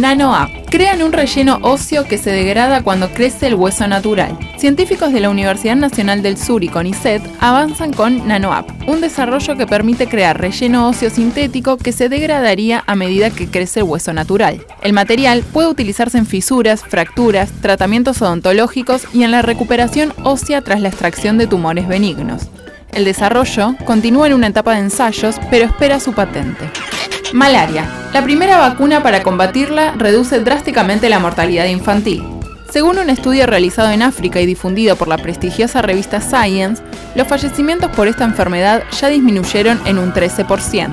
NanoApp. Crean un relleno óseo que se degrada cuando crece el hueso natural. Científicos de la Universidad Nacional del Sur y CONICET avanzan con NanoApp, un desarrollo que permite crear relleno óseo sintético que se degradaría a medida que crece el hueso natural. El material puede utilizarse en fisuras, fracturas, tratamientos odontológicos y en la recuperación ósea tras la extracción de tumores benignos. El desarrollo continúa en una etapa de ensayos, pero espera su patente. Malaria. La primera vacuna para combatirla reduce drásticamente la mortalidad infantil. Según un estudio realizado en África y difundido por la prestigiosa revista Science, los fallecimientos por esta enfermedad ya disminuyeron en un 13%.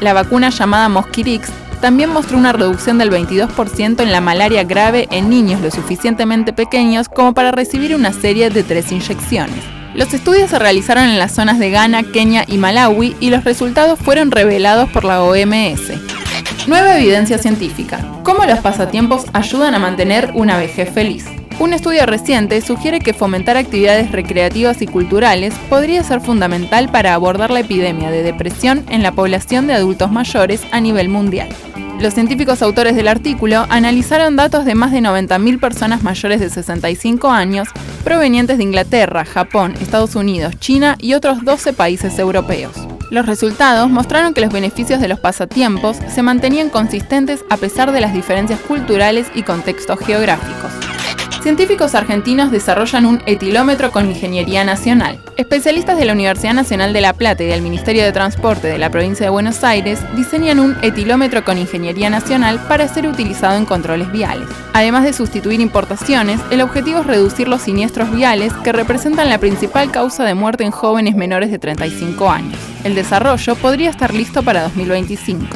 La vacuna llamada Mosquirix también mostró una reducción del 22% en la malaria grave en niños lo suficientemente pequeños como para recibir una serie de tres inyecciones. Los estudios se realizaron en las zonas de Ghana, Kenia y Malawi y los resultados fueron revelados por la OMS. Nueva evidencia científica. ¿Cómo los pasatiempos ayudan a mantener una vejez feliz? Un estudio reciente sugiere que fomentar actividades recreativas y culturales podría ser fundamental para abordar la epidemia de depresión en la población de adultos mayores a nivel mundial. Los científicos autores del artículo analizaron datos de más de 90.000 personas mayores de 65 años provenientes de Inglaterra, Japón, Estados Unidos, China y otros 12 países europeos. Los resultados mostraron que los beneficios de los pasatiempos se mantenían consistentes a pesar de las diferencias culturales y contextos geográficos científicos argentinos desarrollan un etilómetro con ingeniería nacional. Especialistas de la Universidad Nacional de La Plata y del Ministerio de Transporte de la provincia de Buenos Aires diseñan un etilómetro con ingeniería nacional para ser utilizado en controles viales. Además de sustituir importaciones, el objetivo es reducir los siniestros viales que representan la principal causa de muerte en jóvenes menores de 35 años. El desarrollo podría estar listo para 2025.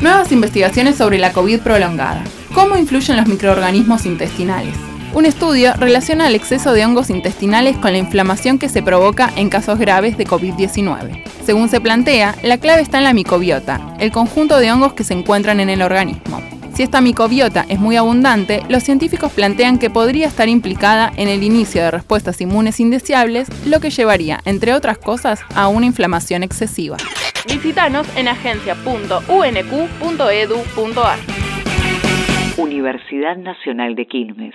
Nuevas investigaciones sobre la COVID prolongada. ¿Cómo influyen los microorganismos intestinales? Un estudio relaciona el exceso de hongos intestinales con la inflamación que se provoca en casos graves de COVID-19. Según se plantea, la clave está en la microbiota, el conjunto de hongos que se encuentran en el organismo. Si esta microbiota es muy abundante, los científicos plantean que podría estar implicada en el inicio de respuestas inmunes indeseables, lo que llevaría, entre otras cosas, a una inflamación excesiva. Visítanos en agencia.unq.edu.ar. Universidad Nacional de Quilmes